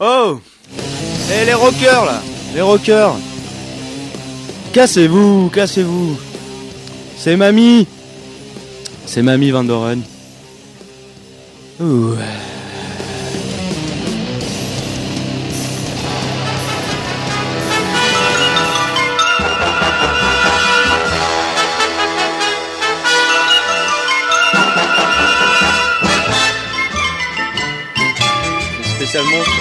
Oh. Eh les rockers là. Les rockers. Cassez-vous, cassez-vous. C'est mamie C'est mamie Van Doren. Ouh. spécialement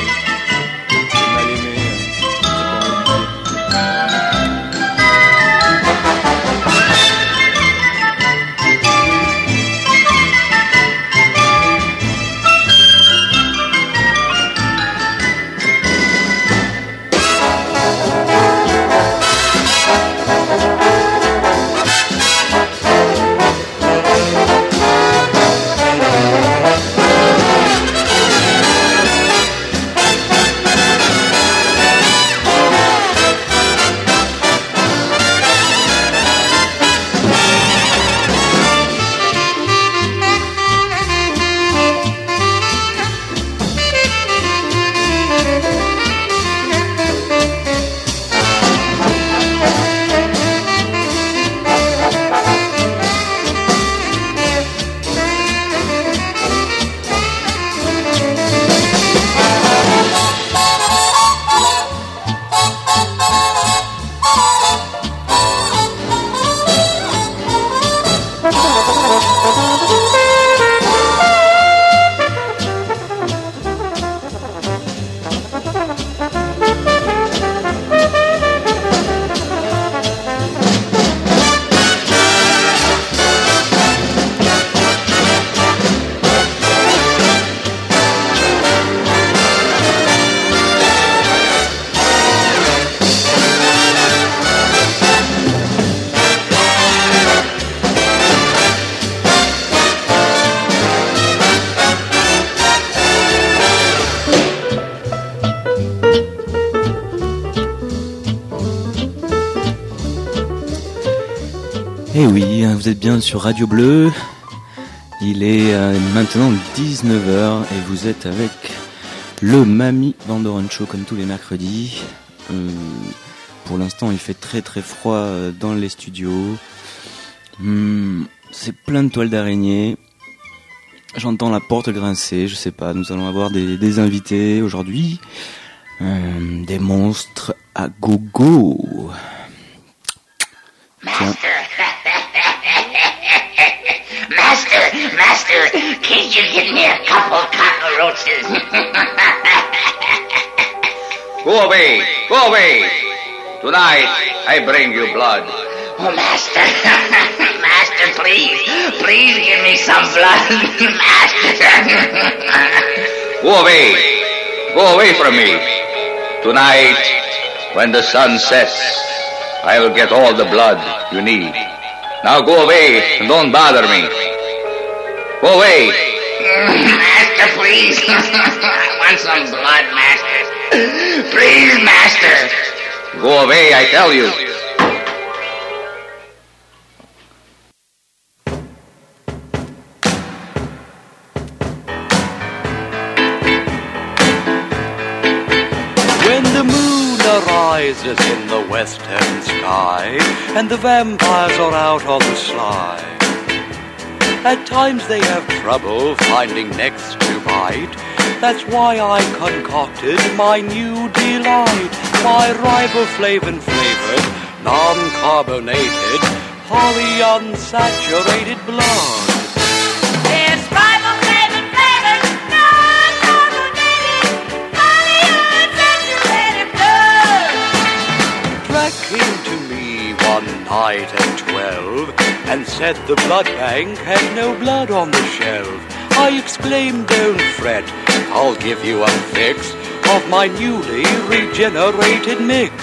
êtes bien sur Radio Bleu. Il est euh, maintenant 19h et vous êtes avec le Mamie Vandoren Show comme tous les mercredis. Euh, pour l'instant, il fait très très froid euh, dans les studios. Hmm, C'est plein de toiles d'araignée. J'entends la porte grincer, je sais pas. Nous allons avoir des, invités aujourd'hui. Des monstres à gogo. Can't you get me a couple of cockroaches? Go away! Go away! Tonight I bring you blood. oh, Master, Master, please, please give me some blood, Master. Go away! Go away from me! Tonight, when the sun sets, I will get all the blood you need. Now go away and don't bother me. Go away! Master, please, I want some blood, Master. Please, Master. Go away, I tell you. When the moon arises in the western sky and the vampires are out on the sly, at times they have trouble finding necks to bite. That's why I concocted my new delight, my riboflavin flavored, non-carbonated, polyunsaturated blood. It's riboflavin flavored, non-carbonated, polyunsaturated blood. Drac came me one night and said the blood bank had no blood on the shelf. I exclaimed, don't fret, I'll give you a fix of my newly regenerated mix.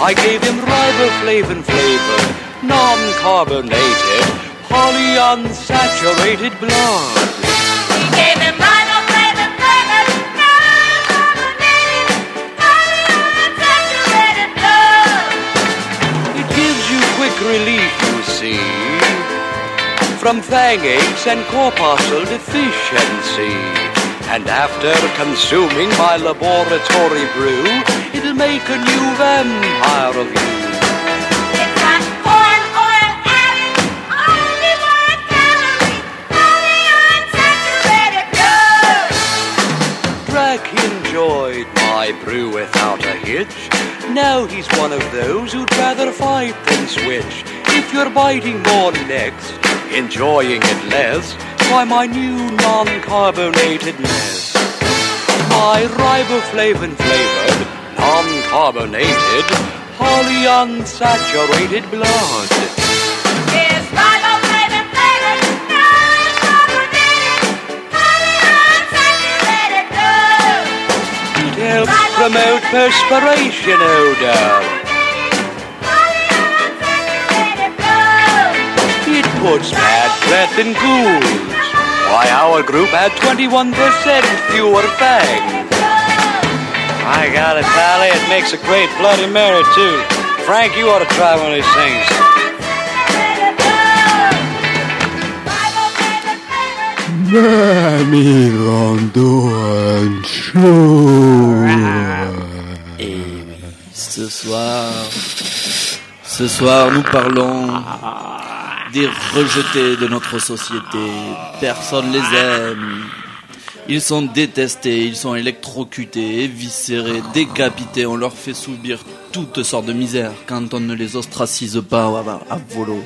I gave him riboflavin flavored, non-carbonated, polyunsaturated blood. We gave him from fang aches and corpuscle deficiency. And after consuming my laboratory brew, it'll make a new vampire of you. It's got corn oil added, only one calorie, polyunsaturated gold. Drac enjoyed my brew without a hitch. Now he's one of those who'd rather fight than switch. If you're biting more next, enjoying it less, try my new non-carbonated mess. My riboflavin flavored, non-carbonated, polyunsaturated blood. It's riboflavin flavored, non-carbonated, polyunsaturated gold. It helps promote perspiration odor. It puts bad breath in ghouls. Why, our group had 21% fewer fangs. I got it, Pally. It makes a great Bloody Mary, too. Frank, you ought to try one of these things. Mamie Van Show. Et ce soir, ce soir, nous parlons ah. Des rejetés de notre société. Personne les aime. Ils sont détestés, ils sont électrocutés, éviscérés, décapités. On leur fait subir toutes sortes de misères quand on ne les ostracise pas à, volo.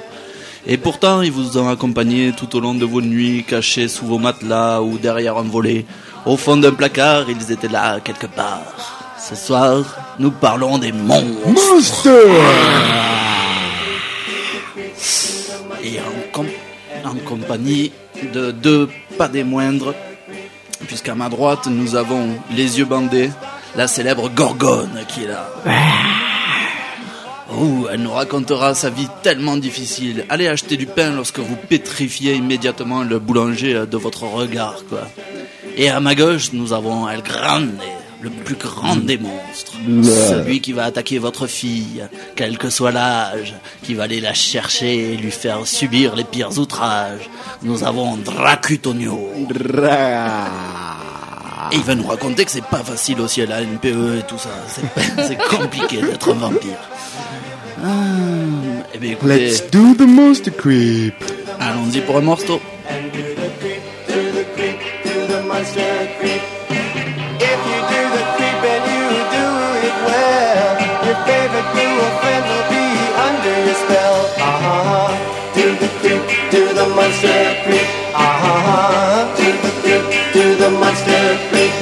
Et pourtant, ils vous ont accompagné tout au long de vos nuits, cachés sous vos matelas ou derrière un volet. Au fond d'un placard, ils étaient là quelque part. Ce soir, nous parlons des monstres. Monster. En compagnie de deux, pas des moindres, puisqu'à ma droite, nous avons les yeux bandés, la célèbre Gorgone qui est là. Oh, elle nous racontera sa vie tellement difficile. Allez acheter du pain lorsque vous pétrifiez immédiatement le boulanger de votre regard, quoi. Et à ma gauche, nous avons El Grande, le plus grand des monstres. Celui qui va attaquer votre fille, quel que soit l'âge, qui va aller la chercher et lui faire subir les pires outrages. Nous avons Dracutonio. Et il va nous raconter que c'est pas facile aussi à la NPE et tout ça. C'est- compliqué d'être un vampire. Ah, eh bien écoutez, Let's do the monster creep. allons-y pour un morceau. Friend will be under your spell. Ah, do the creep, do the monster creep. Ah, do the creep, do the monster creep.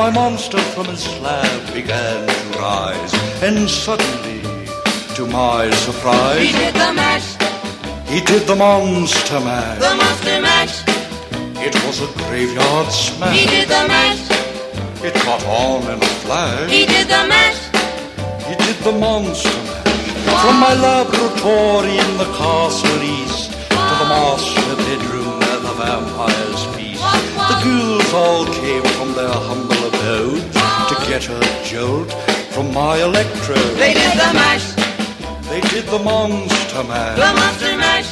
my monster from his slab began to rise, and suddenly, to my surprise, He did the mash, he did the monster mash. the monster mash. It was a graveyard smash. He did the mash, It caught on in a flash. he did the mash. He did the monster mash. From my laboratory in the castle east to the master bedroom where the vampires feast. The ghouls all came from their humble to get a jolt from my electrode. They did the mash, They did the monster mash. the monster mash.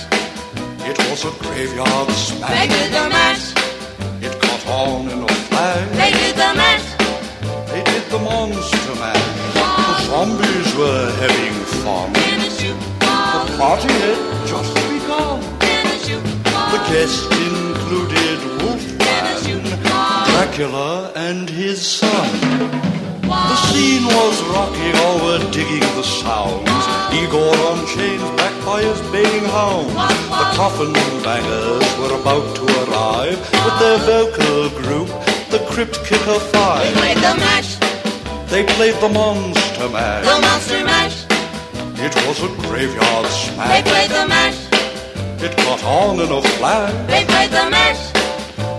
It was a graveyard smash. They did the mash. It caught on in a flash. They did the mash. They did the monster mash. The zombies were having fun. In a shoot The party had just begun. In a shoot ball. The guests included In a Wolfman, shoot ball. Dracula, and his son. The scene was rocking, all were digging the sounds. Igor on chains, backed by his baying hounds. The coffin bangers were about to arrive with their vocal group, the Crypt Kicker Five. They played the mash. They played the Monster The monster mash. It was a graveyard smash. They played the mash. It caught on in a flash. They played the mash.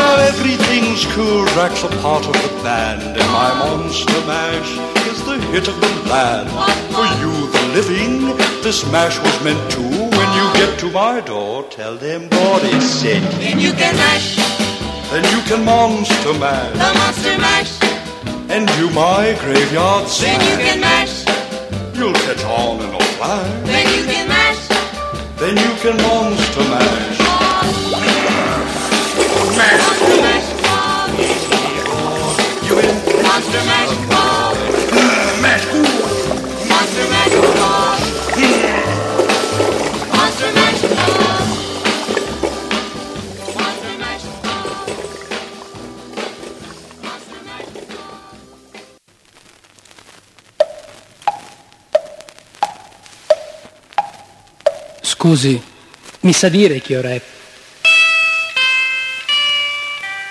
Now everything's cool. Drac's a part of the band, and my Monster Mash is the hit of the land. For you, the living, this mash was meant to. When you get to my door, tell them what is said. Then you can mash. Then you can Monster Mash, The monster mash. and do my graveyard Then you can mash. You'll catch on in a flash. Then you can mash. Then you can Monster Mash. Scusi, mi sa dire che ora è?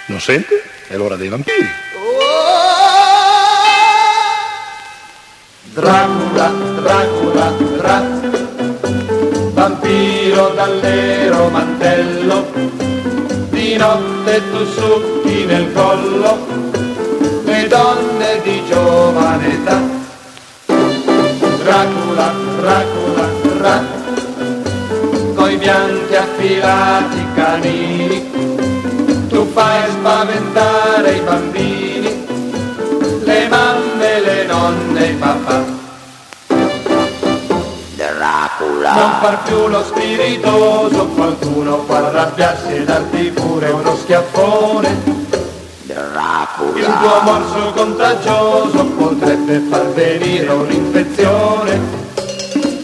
Non sente? È l'ora dei vampiri. Dracula, Dracula, Dra Vampiro dall'ero mantello Di notte tu succhi nel collo Le donne di giovane età Dracula, Dracula, Dra Coi bianchi affilati canini fai spaventare i bambini le mamme, le nonne, i papà. Non far più lo spiritoso, qualcuno può arrabbiarsi e darti pure uno schiaffone. Il tuo morso contagioso potrebbe far venire un'infezione.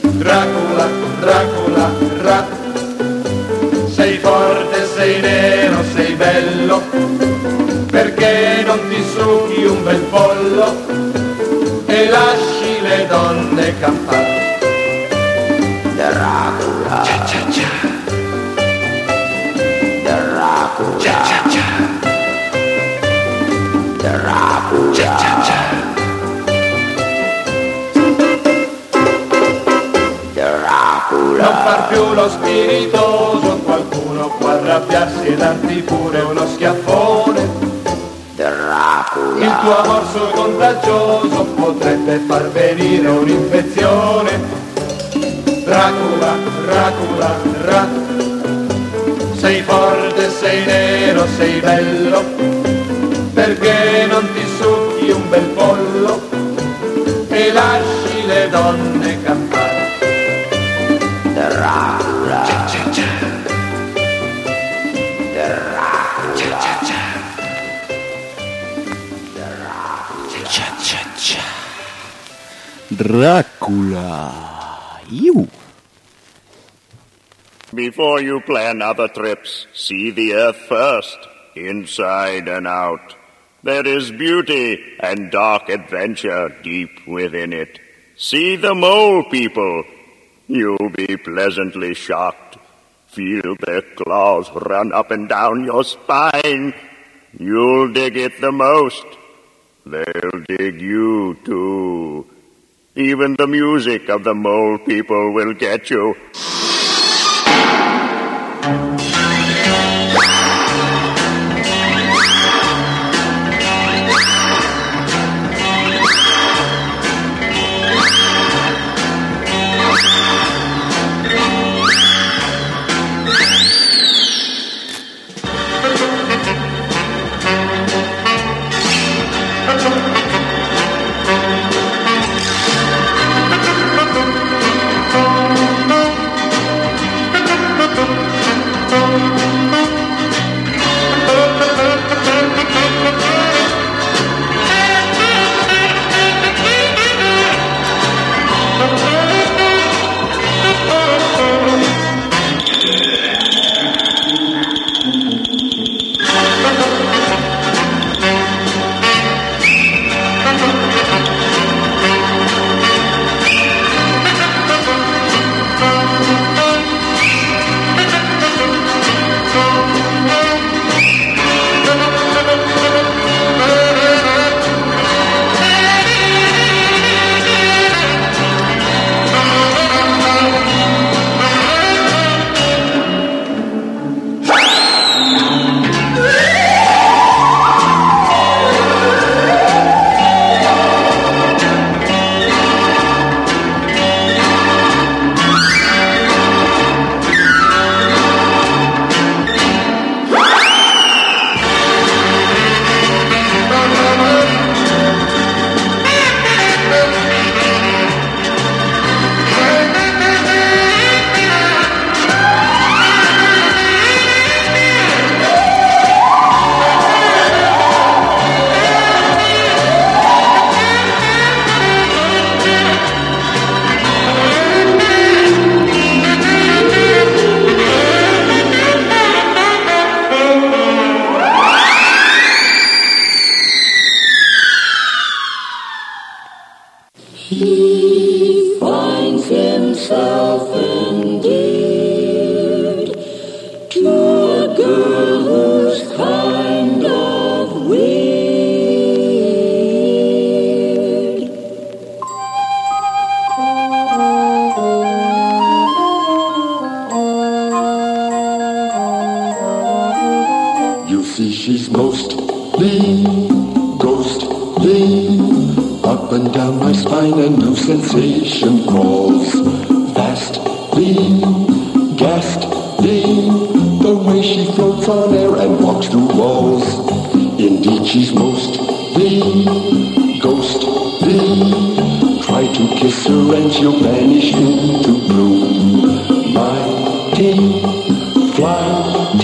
Dracula, Dracula, ra. Sei forte, sei nero, sei bello, perché non ti succhi un bel pollo e lasci le donne campare. Dracula. Dracula. Non far più lo spiritoso, arrabbiarsi e darti pure uno schiaffone. Il tuo morso contagioso potrebbe far venire un'infezione. Dracula, Dracula, Dra. Sei forte, sei nero, sei bello, perché non ti succhi un bel pollo e lasci le donne campare. Dracula. You. Before you plan other trips, see the earth first, inside and out. There is beauty and dark adventure deep within it. See the mole people. You'll be pleasantly shocked. Feel their claws run up and down your spine. You'll dig it the most. They'll dig you too. Even the music of the mole people will get you.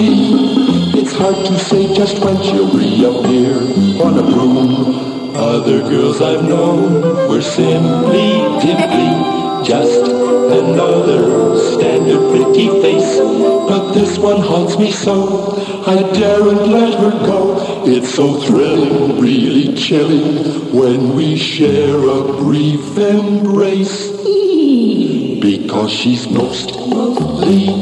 It's hard to say just when she'll reappear on a broom. Other girls I've known were simply dimply, just another standard pretty face. But this one haunts me so, I daren't let her go. It's so thrilling, really chilling, when we share a brief embrace. Because she's most ghostly.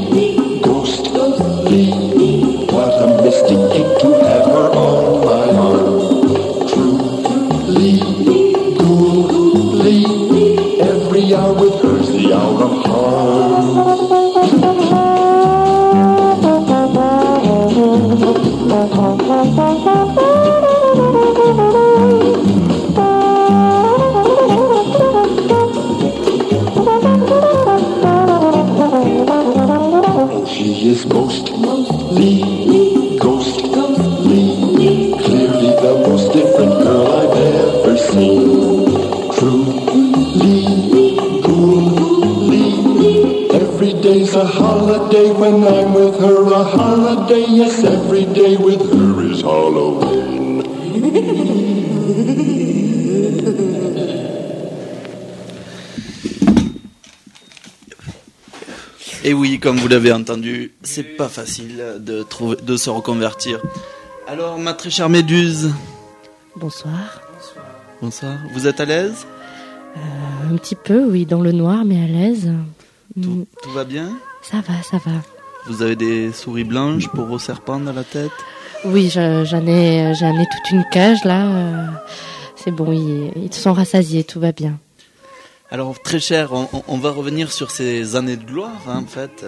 L'avez entendu, c'est pas facile de, trouver, de se reconvertir. Alors, ma très chère Méduse, Bonsoir. bonsoir, vous êtes à l'aise? Euh, un petit peu, oui, dans le noir, mais à l'aise. Mm, Tout va bien? Ça va, ça va. Vous avez des souris blanches pour vos serpents dans la tête? Oui, je- j'en ai, ai toute une cage là. euh, C'est bon, ils, ils sont rassasiés, tout va bien. Alors, très cher, on, va revenir sur ces années de gloire, hein, en fait.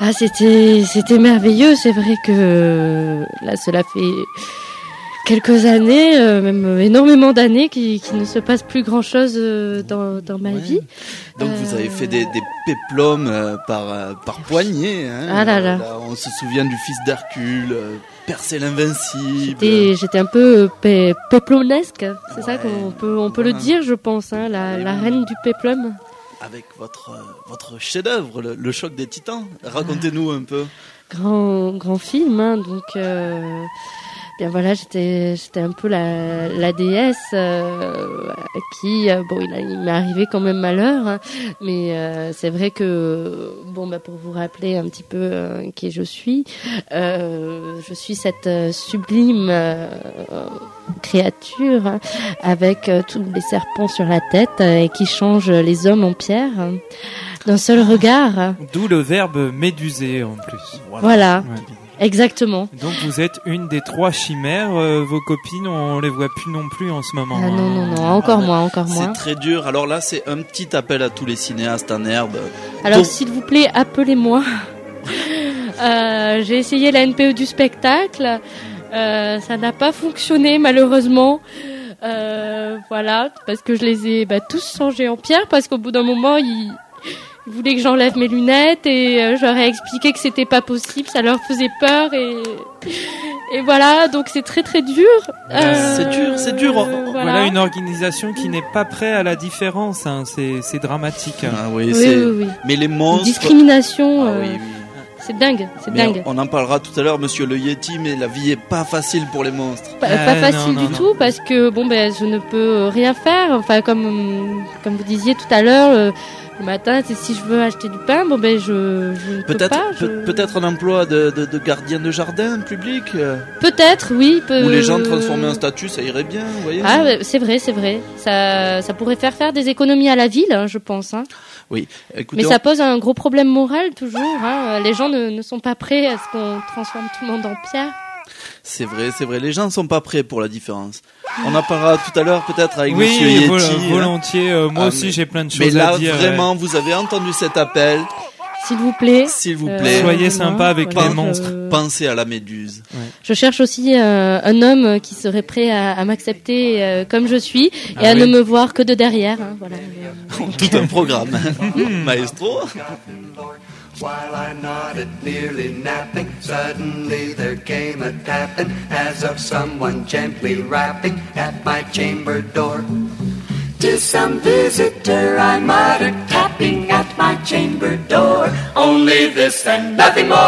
Ah, c'était, c'était merveilleux. C'est vrai que euh, là, cela fait quelques années, euh, même énormément d'années, qui, qui ne se passe plus grand chose dans, dans ma vie. Donc, vous avez fait des, des péplums euh, par, euh, par poignée. Hein. Ah là là. on se souvient du fils d'Hercule, Percé l'invincible. J'étais, un peu pe- peplonesque, c'est ça qu'on peut, on peut le dire, je pense, hein, la, la reine du peplum. Avec votre, votre chef-d'œuvre, le, le choc des titans. Racontez-nous un peu. Grand, grand film, hein, donc euh, bien voilà, j'étais, j'étais un peu la, la déesse euh, qui, euh, bon, il, a- il m'est arrivé quand même malheur, hein, mais euh, c'est vrai que, bon, bah, pour vous rappeler un petit peu euh, qui je suis, euh, je suis cette sublime euh, créature hein, avec euh, tous les serpents sur la tête et qui change les hommes en pierre hein, d'un seul regard. D'où le verbe méduser en plus. Voilà. Ouais. Exactement. Donc vous êtes une des trois chimères. euh, vos copines, on les voit plus non plus en ce moment. Ah non, hein. non, non, encore moins, encore C'est moins. très dur. Alors là, c'est un petit appel à tous les cinéastes en herbe. Alors, Donc, s'il vous plaît, appelez-moi. Euh, J'ai essayé la NPE du spectacle. Euh, ça n'a pas fonctionné, malheureusement. Euh, voilà, parce que je les ai bah, tous changés en pierre, parce qu'au bout d'un moment, ils, ils voulaient que j'enlève mes lunettes et euh, je leur ai expliqué que c'était pas possible, ça leur faisait peur et, et voilà, donc c'est très très dur. Euh, c'est dur, c'est dur. Voilà. une organisation qui n'est pas prête à la différence. hein. C'est c'est dramatique. Ah oui, Oui, c'est- oui, oui. Mais les monstres. Discrimination, Ah euh, oui, oui. c'est dingue, c'est dingue. on en parlera tout à l'heure, monsieur le Yeti, mais la vie est pas facile pour les monstres. Pas, pas facile du tout parce que bon ben je ne peux rien faire. Enfin comme comme vous disiez tout à l'heure, euh, Le matin, si je veux acheter du pain, bon ben je, je Peut-être je- peut-être un emploi de, de, de gardien de jardin public euh, Peut-être, oui. peut- Où les gens transformaient en statut, ça irait bien, vous voyez Ah, c'est vrai, c'est vrai. Ça, ça pourrait faire faire des économies à la ville, hein, je pense. Hein. Oui, écoutez, Mais on- ça pose un gros problème moral toujours. Hein. Les gens ne, ne sont pas prêts à ce qu'on transforme tout le monde en pierre. C'est vrai, c'est vrai, les gens ne sont pas prêts pour la différence. On en parlera tout à l'heure peut-être avec Oui, Monsieur Yeti. vol- hein. volontiers, euh, moi Ah, aussi, mais- j'ai plein de Mais choses là, à dire, vraiment, vous avez entendu cet appel. S'il vous plaît. S'il vous Euh, plaît. Soyez sympa avec voilà, les monstres. Pensez à la méduse. Je cherche aussi euh, un homme qui serait prêt à, à m'accepter euh, comme je suis et Ah à oui. ne me voir que de derrière. hein, voilà. Tout un programme. Maestro. While I nodded, nearly napping, suddenly there came a tapping as of someone gently rapping at my chamber door. Tis some visitor, I muttered, tapping at my chamber door. Only this and nothing more.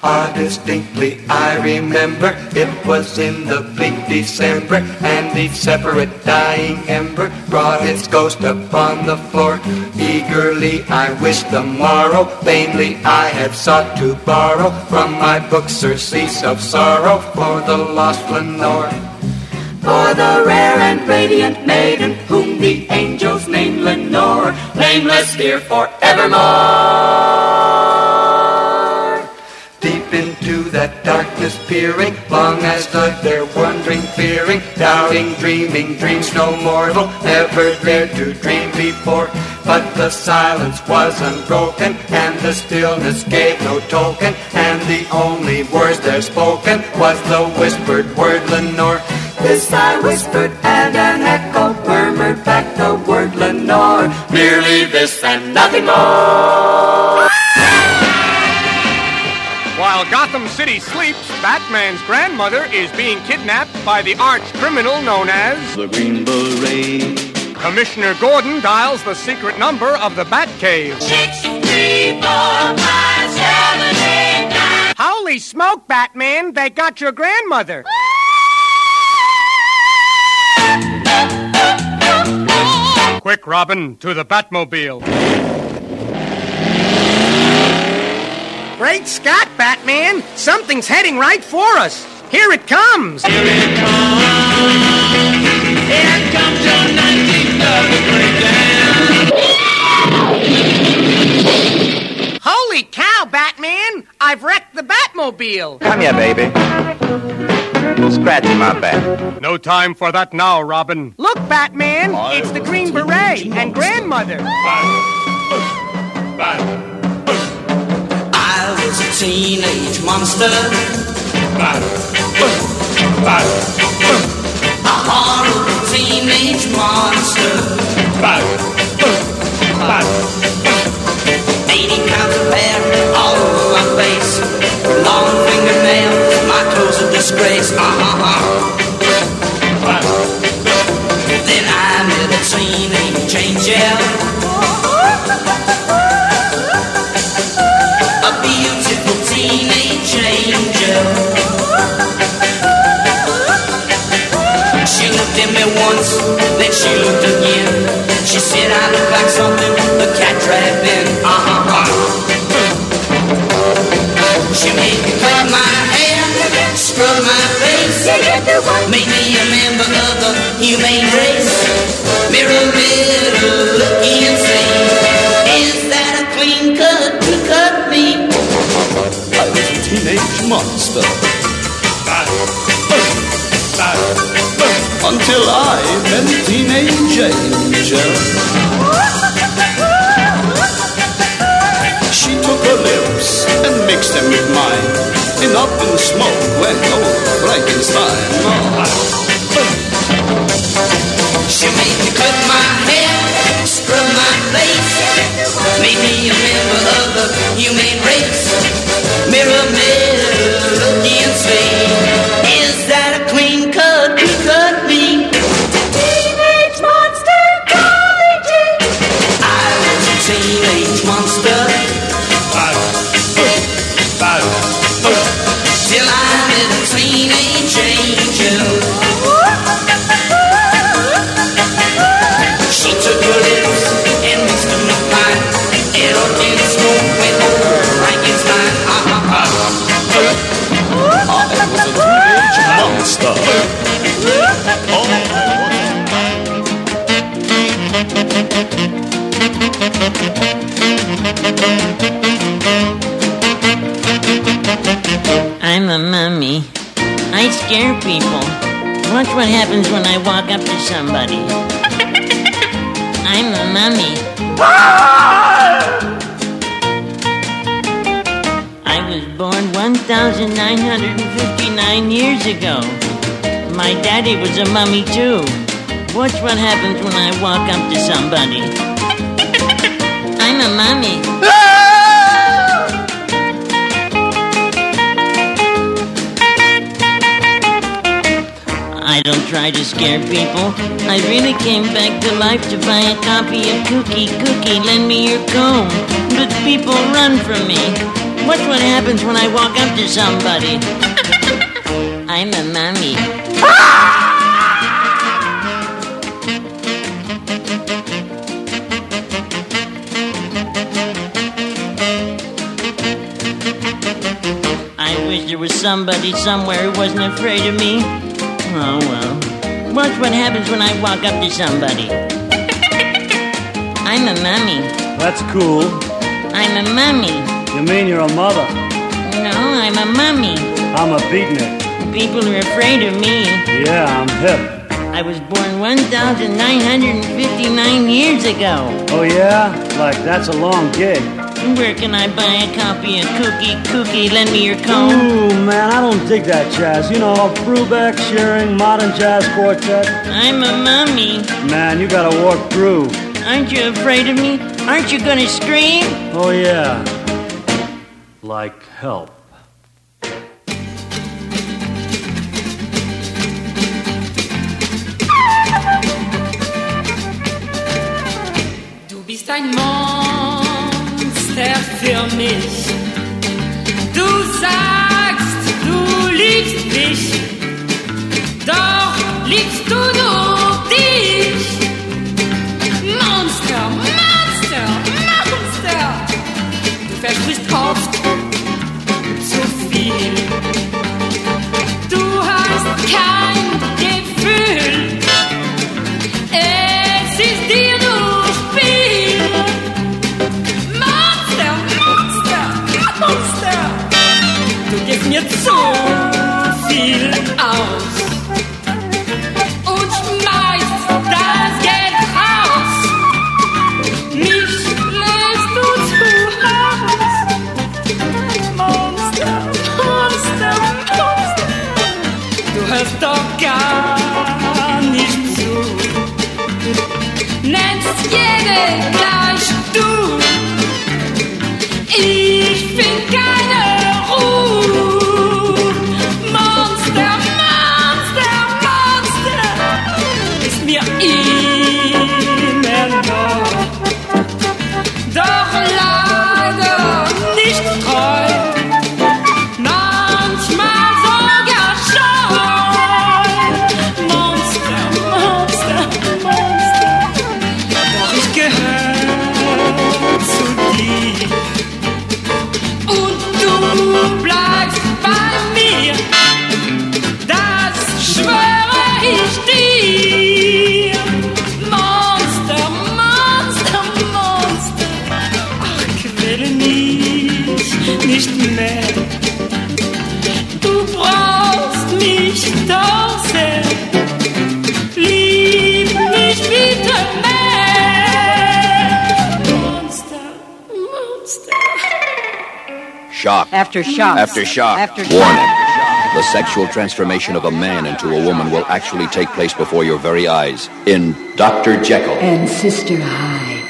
Ah, distinctly I remember it was in the bleak December, and each separate dying ember brought its ghost upon the floor. Eagerly I wished the morrow, vainly I had sought to borrow from my book surcease of sorrow for the lost Lenore. For the rare and radiant maiden whom the angels name Lenore, nameless here forevermore. That darkness peering, long as stood there wondering, fearing, doubting, dreaming, dreams no mortal ever dared to dream before. But the silence was unbroken, and the stillness gave no token, and the only words there spoken was the whispered word Lenore. This I whispered, and an echo murmured back the word Lenore. Merely this and nothing more. While Gotham City sleeps, Batman's grandmother is being kidnapped by the arch criminal known as the Green Beret. Commissioner Gordon dials the secret number of the Batcave. Six, three, four, five, seven, eight, nine. Holy smoke, Batman! They got your grandmother. Quick, Robin, to the Batmobile. Great Scott, Batman! Something's heading right for us. Here it comes. Here it comes. Here comes your 19th breakdown. Holy cow, Batman! I've wrecked the Batmobile. Come here, baby. Scratch my back. No time for that now, Robin. Look, Batman! It's the Green Beret and Grandmother. I was a teenage monster. A horrible teenage monster. 80 pounds of hair all over my face. Long fingernails, my clothes a disgrace. Uh-huh. Then I met a teenage angel. At me once, then she looked again. She said I look like something the cat dragged in. Uh-huh. She made me cut my hair, scrub my face, made me a member of the humane race. Mirror, mirror, look and say, She took her lips and mixed them with mine. And up in smoke went old Frankenstein. She Watch what happens when I walk up to somebody. I'm a mummy. I was born 1,959 years ago. My daddy was a mummy too. Watch what happens when I walk up to somebody. I'm a mummy. I don't try to scare people. I really came back to life to buy a copy of Kookie Kookie. Lend me your comb. But people run from me. Watch what happens when I walk up to somebody. I'm a mummy. I wish there was somebody somewhere who wasn't afraid of me. Oh well. Watch what happens when I walk up to somebody. I'm a mummy. That's cool. I'm a mummy. You mean you're a mother? No, I'm a mummy. I'm a beatnik. People are afraid of me. Yeah, I'm hip. I was born 1,959 years ago. Oh yeah? Like that's a long gig. Where can I buy a copy of Kookie Kookie? Lend me your comb. Ooh, man, I don't dig that jazz. You know, Brubeck, Shearing, Modern Jazz Quartet. I'm a mummy. Man, you gotta walk through. Aren't you afraid of me? Aren't you gonna scream? Oh yeah. Like help. Du bist ein Monster für mich. Du sagst, du liebst mich, doch liebst du nur dich. Monster, Monster, Monster. Du versprichst oft zu viel. Du hast kein gibst mir zu Shock. After shock. After shock. Warning. The sexual transformation of a man into a woman will actually take place before your very eyes in Dr. Jekyll. And Sister Hyde,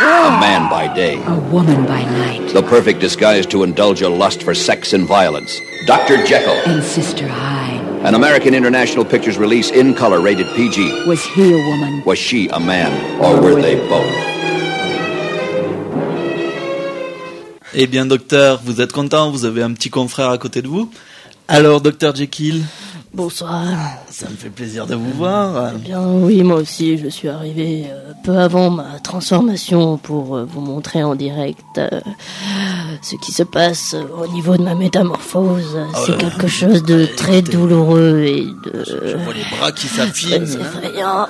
A man by day. a woman by night. The perfect disguise to indulge a lust for sex and violence. Dr. Jekyll. And Sister Hyde, An American International Pictures release in color rated PG. was he a woman? Was she a man, or were they both? Eh bien, docteur, vous êtes content Vous avez un petit confrère à côté de vous Alors, docteur Jekyll Bonsoir. Ça me fait plaisir de vous voir. Eh bien, oui, moi aussi, je suis arrivé euh, peu avant ma transformation pour euh, vous montrer en direct euh, ce qui se passe euh, au niveau de ma métamorphose. C'est euh, quelque chose de très douloureux et de... Je vois les bras qui s'affinent. très effrayant.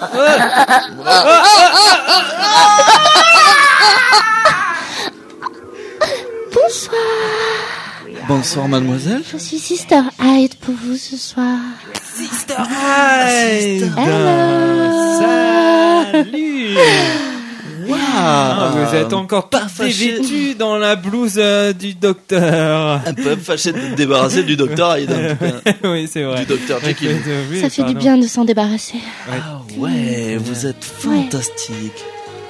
Bonsoir. Bonsoir mademoiselle. Je suis Sister Hyde pour vous ce soir. Sister Hyde Hello Salut Ah, Vous êtes encore pas dévêtu dans la blouse euh, du docteur. Un peu fâché de te débarrasser du docteur Hyde. oui, c'est vrai. Du docteur Jekyll. Ça fait du bien de s'en débarrasser. Ah ouais, vous êtes fantastique.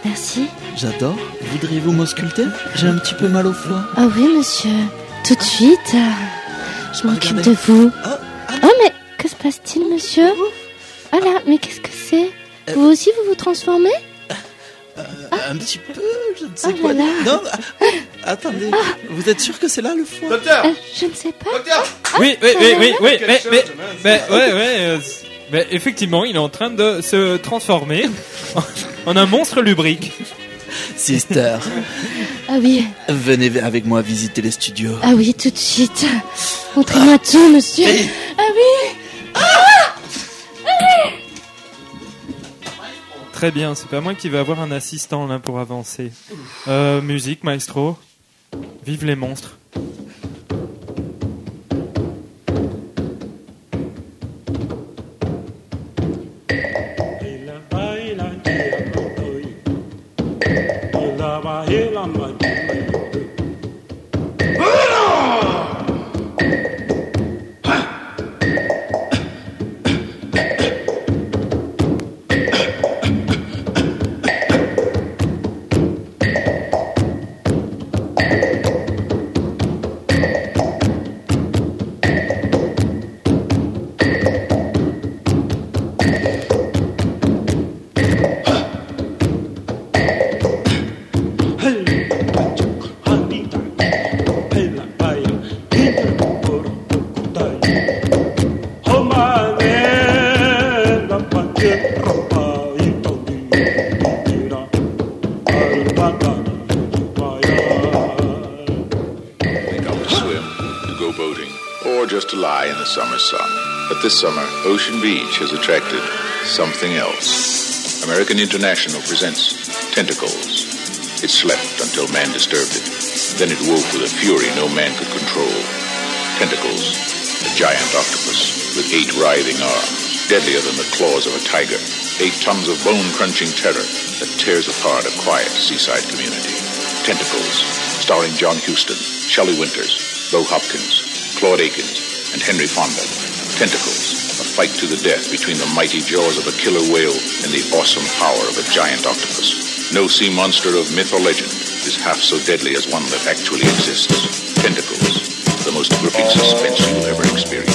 Merci. J'adore. Voudriez-vous m'ausculter? J'ai un petit peu mal au foie. Ah oui, monsieur. Tout de suite. Je m'occupe de vous. Oh, mais que se passe-t-il, monsieur? Ah là, mais qu'est-ce que c'est? Vous aussi, vous vous transformez? Un petit peu, je ne sais Oh quoi. là là. Non, ah, attendez. Vous êtes sûr que c'est là le foie? Euh, Je ne sais pas. Oui, oui, oui, oui, oui, Quelque mais, mais, mais, ouais, ouais, euh, mais effectivement, il est en train de se transformer en un monstre lubrique. Sister, Ah oui, venez avec moi visiter les studios. ah oui, tout de suite. Montrez-moi tout, monsieur. Ah oui Très bien, c'est pas moi qui vais avoir un assistant là pour avancer. Euh, musique, maestro. Vive les monstres. But this summer, Ocean Beach has attracted something else. American International presents Tentacles. It slept until man disturbed it. Then it woke with a fury no man could control. Tentacles, a giant octopus with eight writhing arms, deadlier than the claws of a tiger. Eight tons of bone-crunching terror that tears apart a quiet seaside community. Tentacles, starring John Huston, Shelley Winters, Bo Hopkins, Claude Akins, and Henry Fonda. Tentacles, a fight to the death between the mighty jaws of a killer whale and the awesome power of a giant octopus. No sea monster of myth or legend is half so deadly as one that actually exists. Tentacles, the most gripping suspense you will ever experience.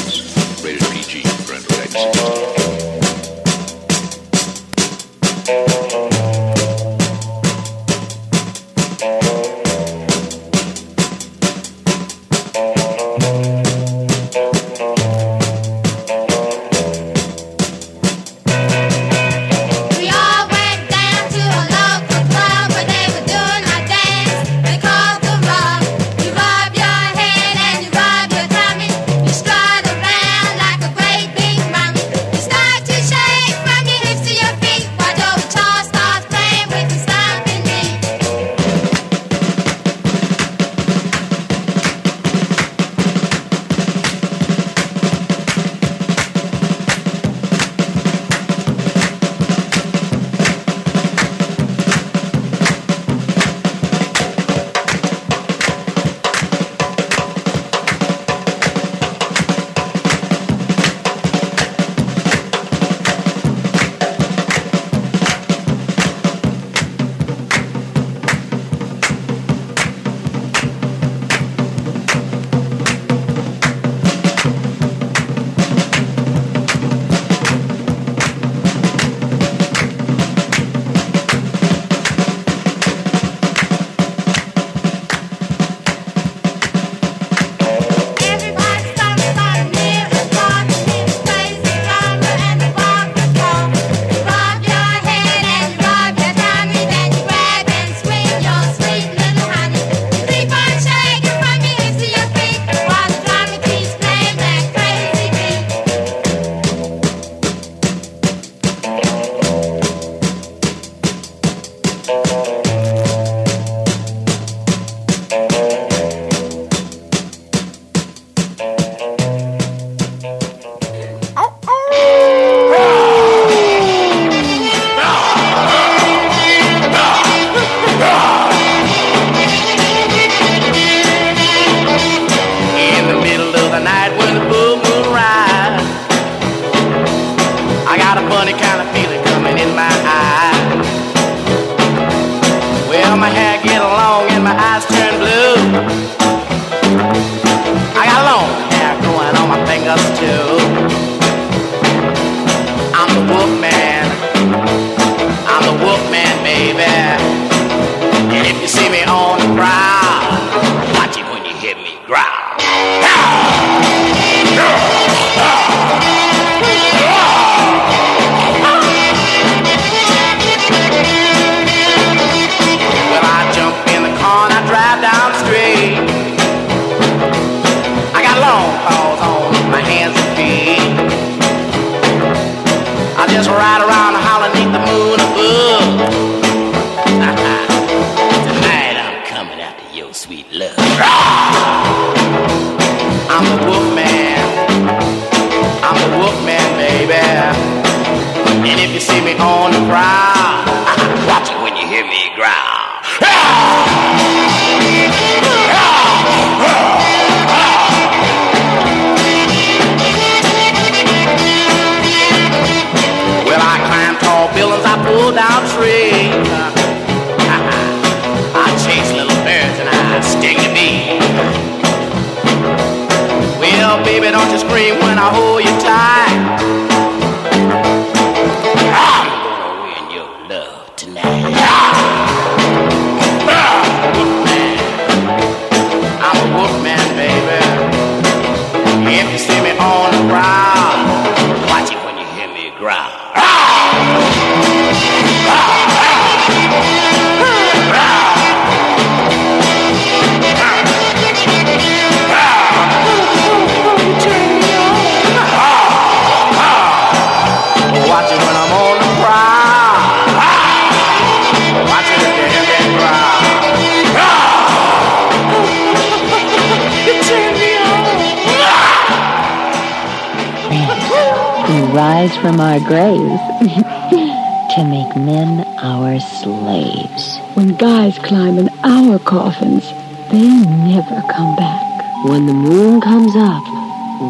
Our slaves. When guys climb in our coffins, they never come back. When the moon comes up,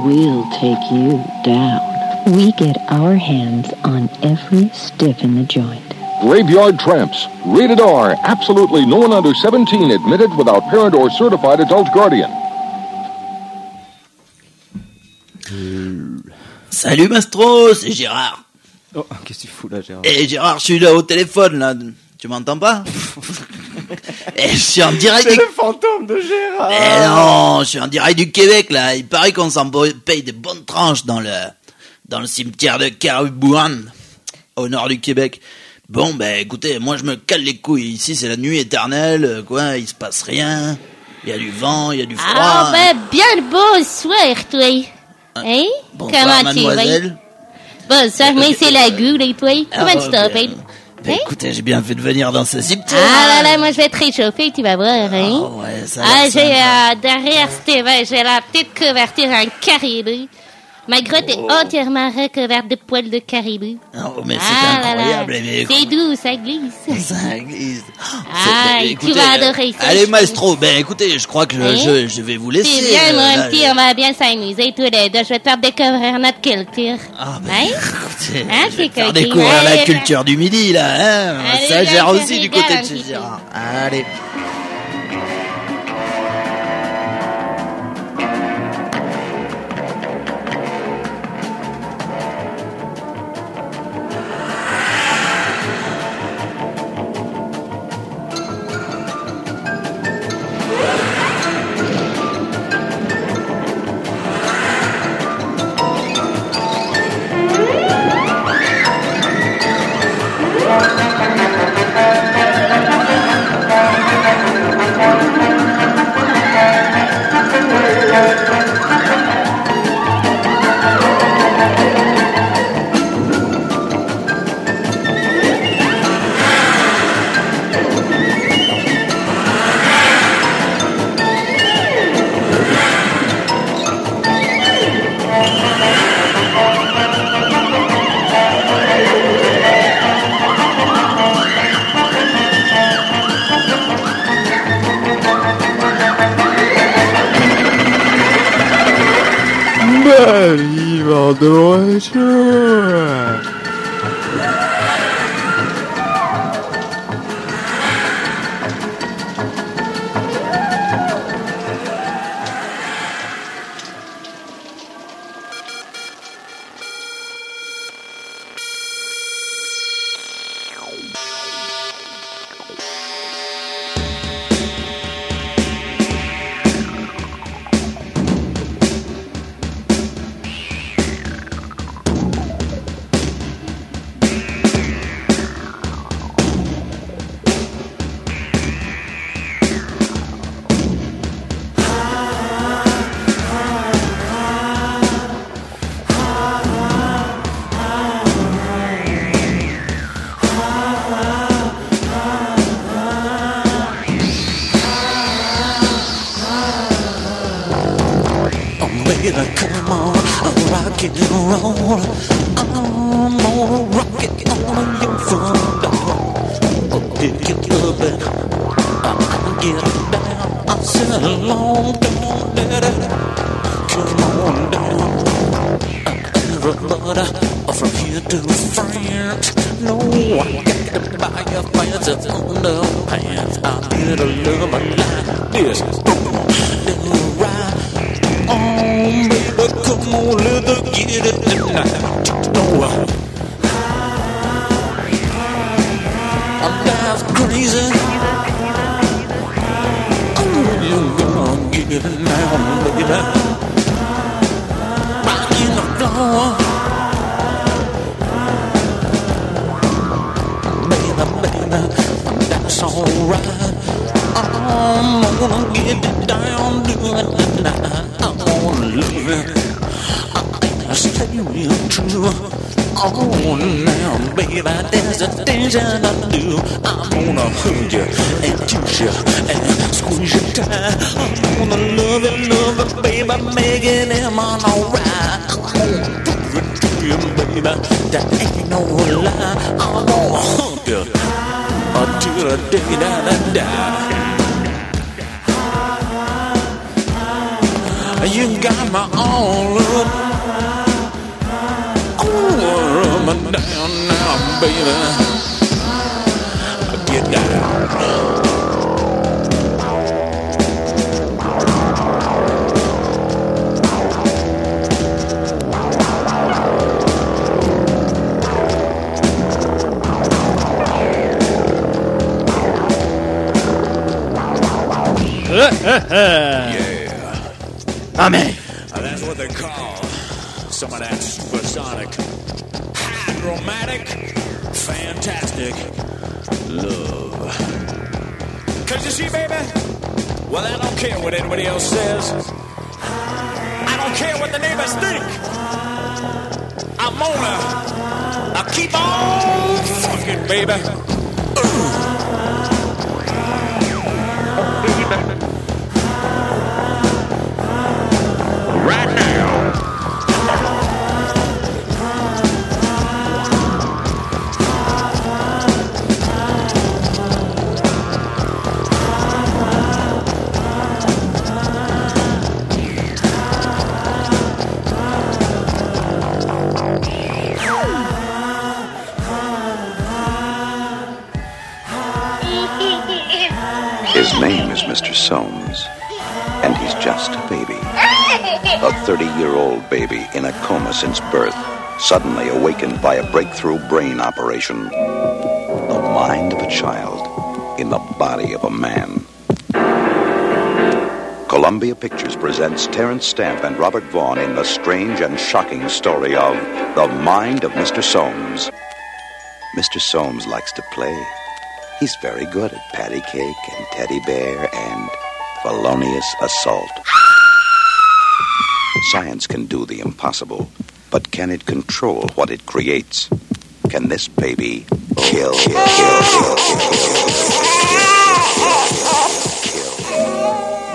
we'll take you down. We get our hands on every stiff in the joint. Graveyard Tramps. Rated R. Absolutely no one under 17 admitted without parent or certified adult guardian. Salut Mastro, c'est Gérard. Oh, qu'est-ce que tu fous là, Gérard Eh Gérard, je suis là au téléphone là. Tu m'entends pas Eh, je suis en direct. C'est du- le fantôme de Gérard Eh non, je suis en direct du Québec là. Il paraît qu'on s'en paye des bonnes tranches dans le dans le cimetière de Caribouan, au nord du Québec. Bon ben écoutez, moi je me cale les couilles. Ici c'est la nuit éternelle, quoi. Il se passe rien. Il y a du vent, il y a du froid. Ah, ben, bien le bonsoir, toi. Hein? Bonsoir, Comment tu mademoiselle. Bonsoir, mais c'est la gueule, et toi? Comment Ah, tu ben, t'appelles? Ben, écoutez, j'ai bien fait de venir dans ce cimetière. Ah là là, moi je vais te réchauffer, tu vas voir, hein? ouais, ça a ah, j'ai euh, derrière Steven, j'ai la petite couverture en caribou. Ma grotte est entièrement recouverte de poils de caribou. Oh, mais c'est Ah incroyable. C'est doux, ça glisse. Ça glisse. Ah, C'est- tu vas adorer ça. Allez, maestro, ben écoutez, je crois que je, Hein? je, je vais vous laisser. C'est bien, euh, mon là, petit, on va bien s'amuser tous les deux. Je vais te faire découvrir notre culture. Ah, Hein? écoutez, Hein, je vais faire découvrir la Allez, culture du midi, là. Hein? Allez, ça gère aussi du côté de chez. Gérard. Allez. I got to buy a fancy underpants. I get a love like this. Do right. Oh, baby, come on, let's get it tonight. No, I'm just crazy. You gonna get it now, baby. Rocking the floor. That's alright. I'm gonna get it down, do it tonight. I wanna love it. I stay real true. Oh, now, baby, there's a things that I do. I'm gonna hug you and kiss you and squeeze you tight. I'm gonna love you, love you, baby, making him on alright. I'm gonna do it to you, baby. That ain't no lie. I'm gonna hug you until the day that I die. You got my all up. Rub me down now, baby. Get down. yeah. Amen. Uh, that's what they call some of that supersonic, hydromatic, fantastic love. Cause you see, baby, well, I don't care what anybody else says. I don't care what the neighbors think. I'm gonna I keep on fucking, baby. Right 30 year old baby in a coma since birth, suddenly awakened by a breakthrough brain operation. The mind of a child in the body of a man. Columbia Pictures presents Terence Stamp and Robert Vaughn in the strange and shocking story of The Mind of Mr. Soames. Mr. Soames likes to play. He's very good at patty cake and teddy bear and felonious assault. Science can do the impossible, but can it control what it creates? Can this baby kill, kill, kill, kill?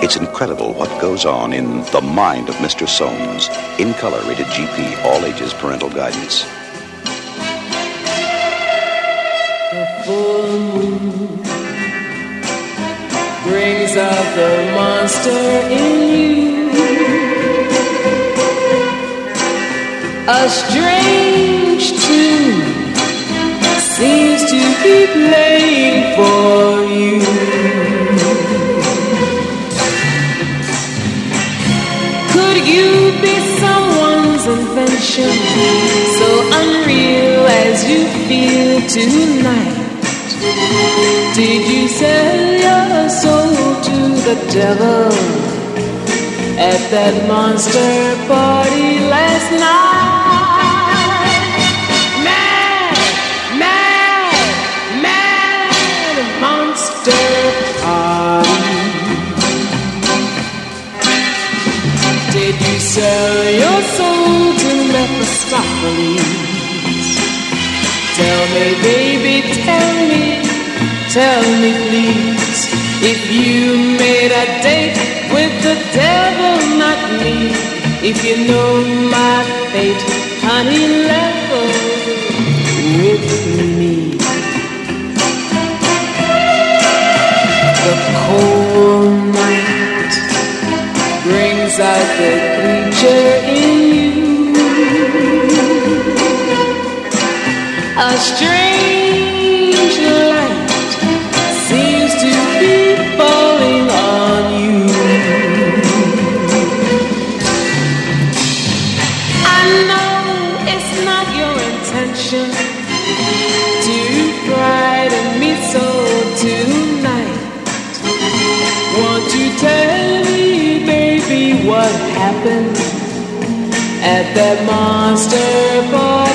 It's incredible what goes on in the mind of Mr. Soames. In color, rated GP, all ages parental guidance. The brings out the monster in you. A strange tune seems to be playing for you. Could you be someone's invention so unreal as you feel tonight? Did you sell your soul to the devil at that monster party last night? Sell your soul to Mephistopheles? Tell me, baby, tell me, tell me, please, if you made a date with the devil, not me. If you know my fate, honey, level with me. The cold out the creature in you. A strange at that monster party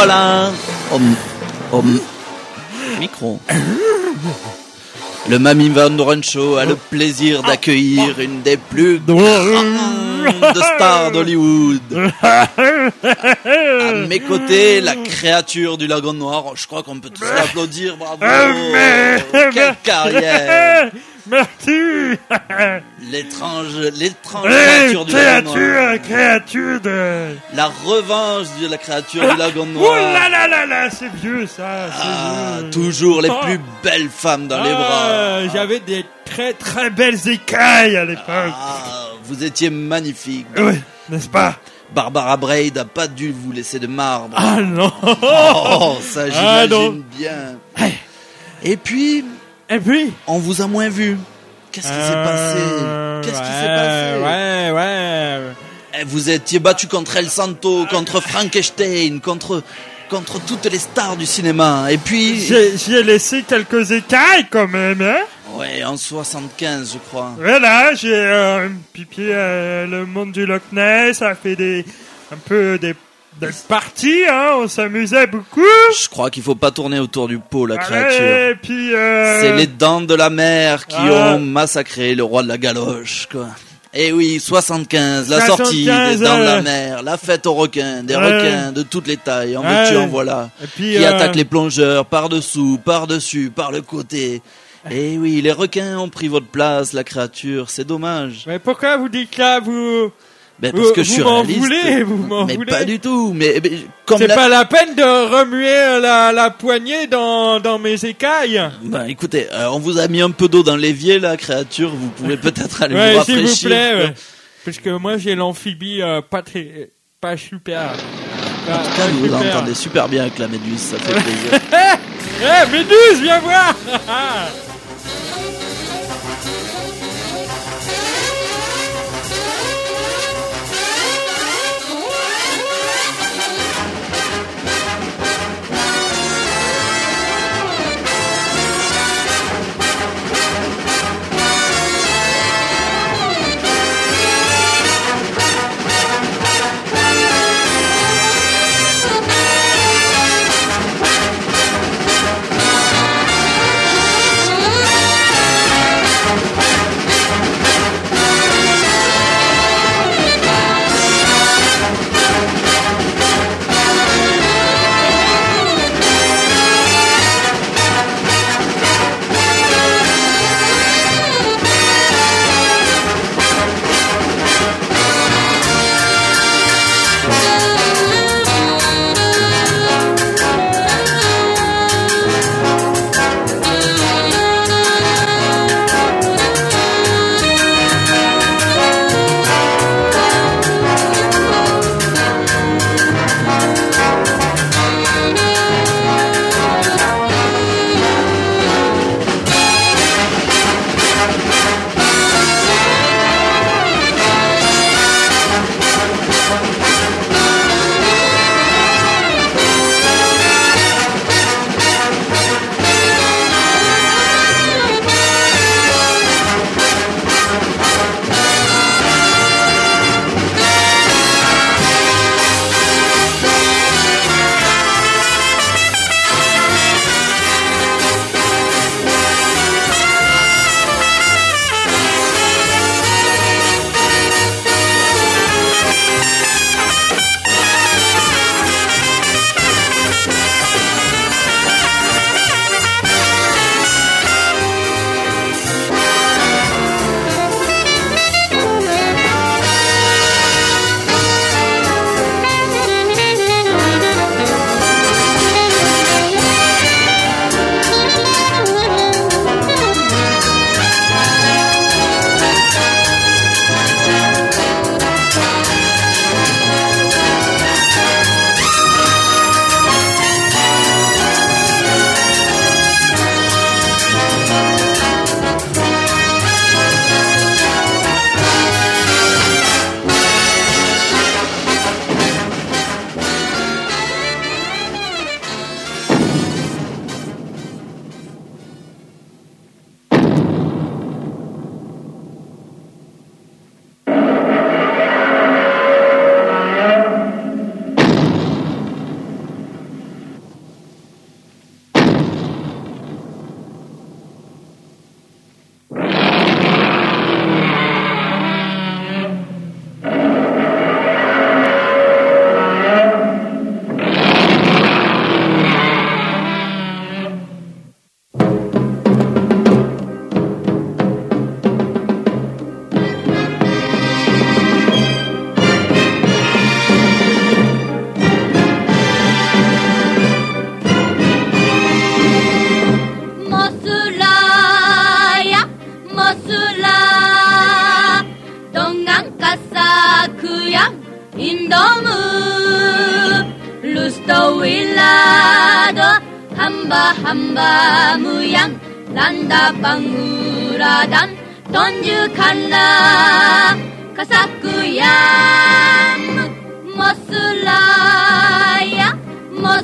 voilà. Au, au micro. Le Mami Van Show a le plaisir d'accueillir une des plus grandes stars d'Hollywood. À mes côtés, la créature du lagon noir. Je crois qu'on peut tous l'applaudir. Bravo. Quelle carrière. Merci L'étrange, l'étrange créature du lagon noir. Créature, de... La revanche de la créature du lagon noir. là là là là, c'est vieux ça, Ah, vieux. toujours les Oh. plus belles femmes dans les Ah, bras. J'avais des très très belles écailles à l'époque. Vous étiez magnifique. Oui, n'est-ce pas? Barbara Braid a pas dû vous laisser de marbre. Ah non Oh, ça Ah, j'imagine bien. Et puis, et puis, on vous a moins vu. Qu'est-ce qui s'est passé? Qu'est-ce qui s'est passé? Ouais, ouais. Eh, Vous étiez battu contre El Santo, contre Frankenstein, contre contre toutes les stars du cinéma. Et puis, j'ai laissé quelques écailles quand même, hein ouais, en 75, je crois. Voilà, j'ai euh, pipié euh, le monde du Loch Ness, ça a fait des un peu des, des parties, hein, on s'amusait beaucoup. Je crois qu'il faut pas tourner autour du pot, la Ouais, créature. Et puis euh, C'est les dents de la mer qui Ah. ont massacré le roi de la galoche, quoi. Et oui, 75, la sortie 75, des dents de la euh. mer, la fête aux requins, des Ouais. requins de toutes les tailles, en veux-tu, en voilà, Et puis, qui euh, attaquent les plongeurs par-dessous, par-dessus, par le côté. Et oui, les requins ont pris votre place, la créature, c'est dommage. Mais pourquoi vous dites là, vous Ben, Vous- parce que je vous suis m'en réaliste. voulez, vous m'en mais voulez. pas du tout, mais, mais comme C'est la- pas la peine de remuer la, la poignée dans, dans mes écailles. Ben, écoutez, euh, on vous a mis un peu d'eau dans l'évier, la créature, vous pouvez peut-être aller Ouais, vous s'il vous rafraîchir. plaît. ouais. Parce que moi, j'ai l'amphibie euh, pas très, pas super. Pas, En tout cas, vous super. entendez super bien avec la méduse, ça fait plaisir. Eh, Méduse, viens voir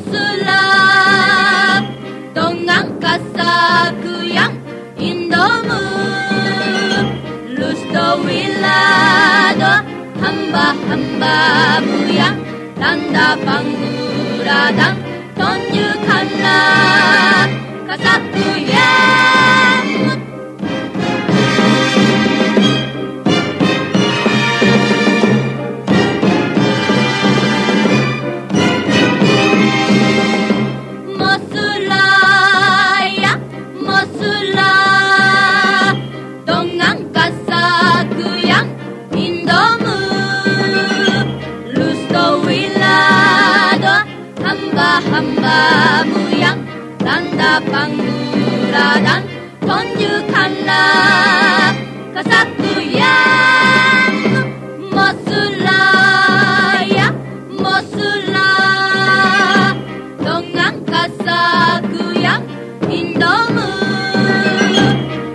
sulap Tongang kasaguyang Indomu Lusto wilado Hamba-hamba muyang Tanda panguradang Tonyukanlah Kasaguyang hambamu yang tanda panggura dan tunjukkanlah kesatuan Mosulaya, Mosula. Dengan kasaku yang indomu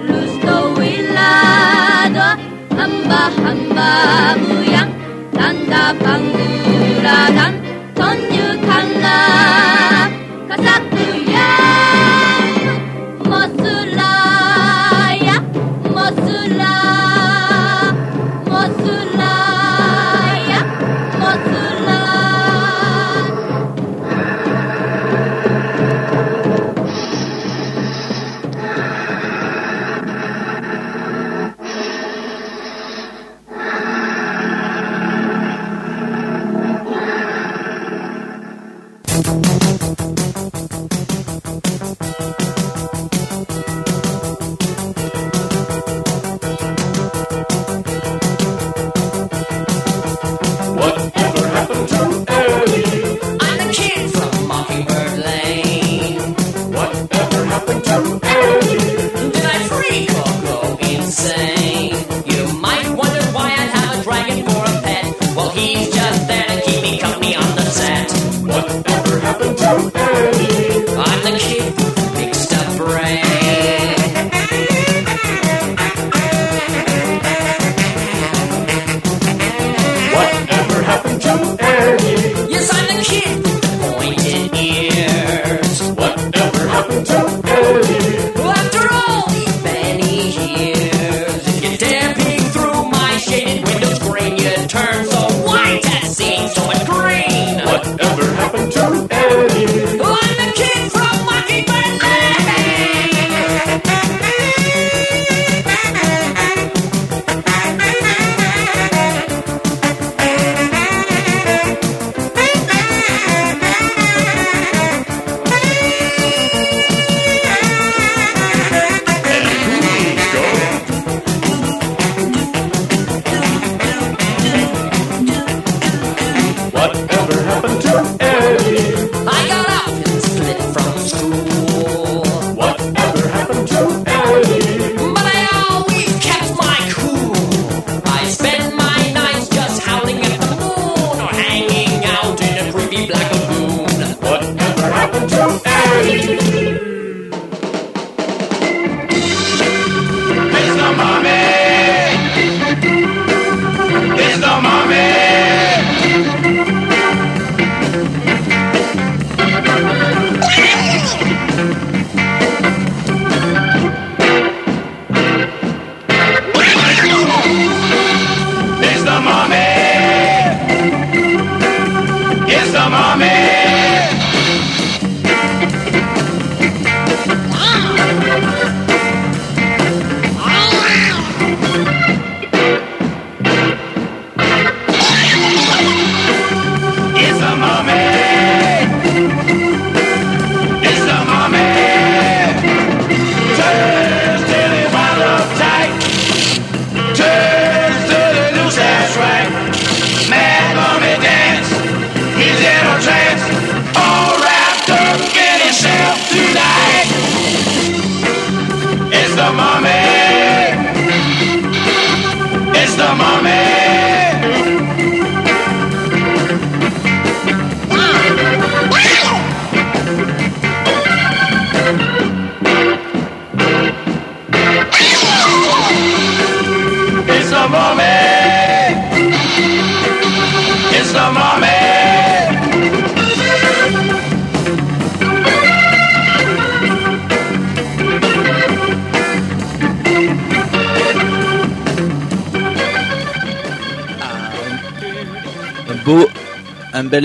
Lusto wilado hamba-hambamu yang tanda panggura dan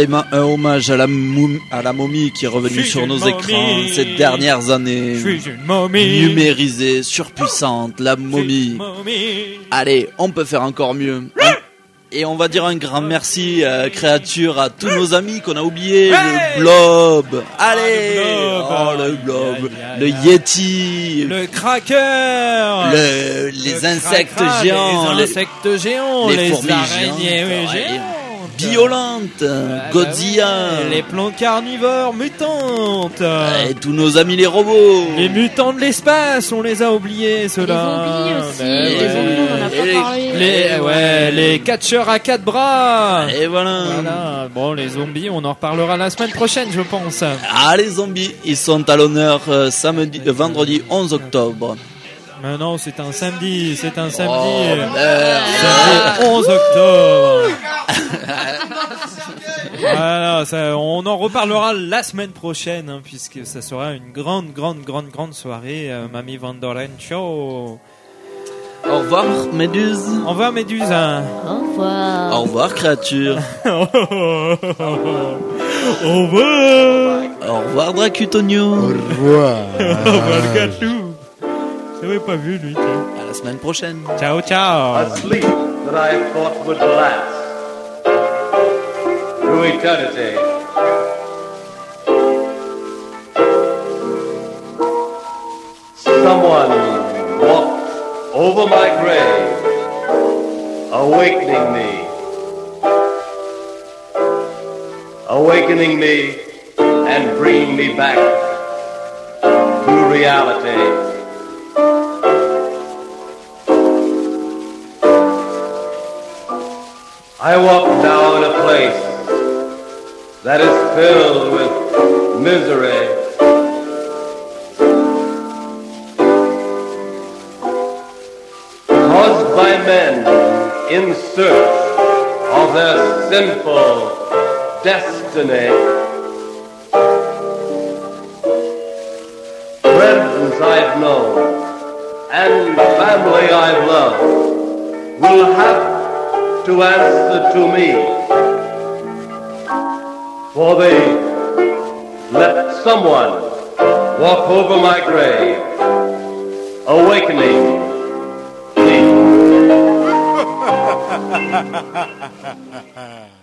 Éma- un hommage à la, moum- à la momie qui est revenue sur nos momie. écrans ces dernières années. Je suis une momie. Numérisée, surpuissante, la momie. Momie. Allez, on peut faire encore mieux. Et on va dire un grand merci, euh, créature, à tous nos amis qu'on a oubliés. Le blob. Allez. Oh, le blob. Le yeti. Le cracker. Le- les Le insectes cracra, géants. Les insectes géants. Les, fourmis araignées géantes, oui, ouais, géantes. Violente. Godzilla. Les plantes carnivores mutantes. Et tous nos amis les robots. Les mutants de l'espace, on les a oubliés, ceux-là. Les zombies aussi, les ouais. zombies, on en a pas parlé. Les, ouais, les catcheurs à quatre bras. Et voilà. Voilà. Bon, les zombies, on en reparlera la semaine prochaine, je pense. Ah, les zombies, ils sont à l'honneur euh, samedi, euh, vendredi 11 octobre. Mais non, c'est un samedi, c'est un samedi. Oh. Samedi 11 octobre. Voilà, ça, on en reparlera la semaine prochaine, hein, puisque ça sera une grande, grande, grande, grande soirée, euh, Mamie Vandoren Show. Au revoir, Méduse. Au revoir, Méduse. hein. Au revoir. Au revoir, créature. Au revoir. Au revoir, Dracutonio. Au revoir. Au revoir, le Gatou. J'avais pas vu, lui. tiens. À la semaine prochaine. Ciao, ciao. A sleep that I thought would last through eternity. Someone walked over my grave, awakening me. Awakening me and bringing me back to reality. I walk down a place that is filled with misery. Caused by men in search of their sinful destiny. Friends I've known and family I've loved will have to answer to me. For they let someone walk over my grave, awakening me.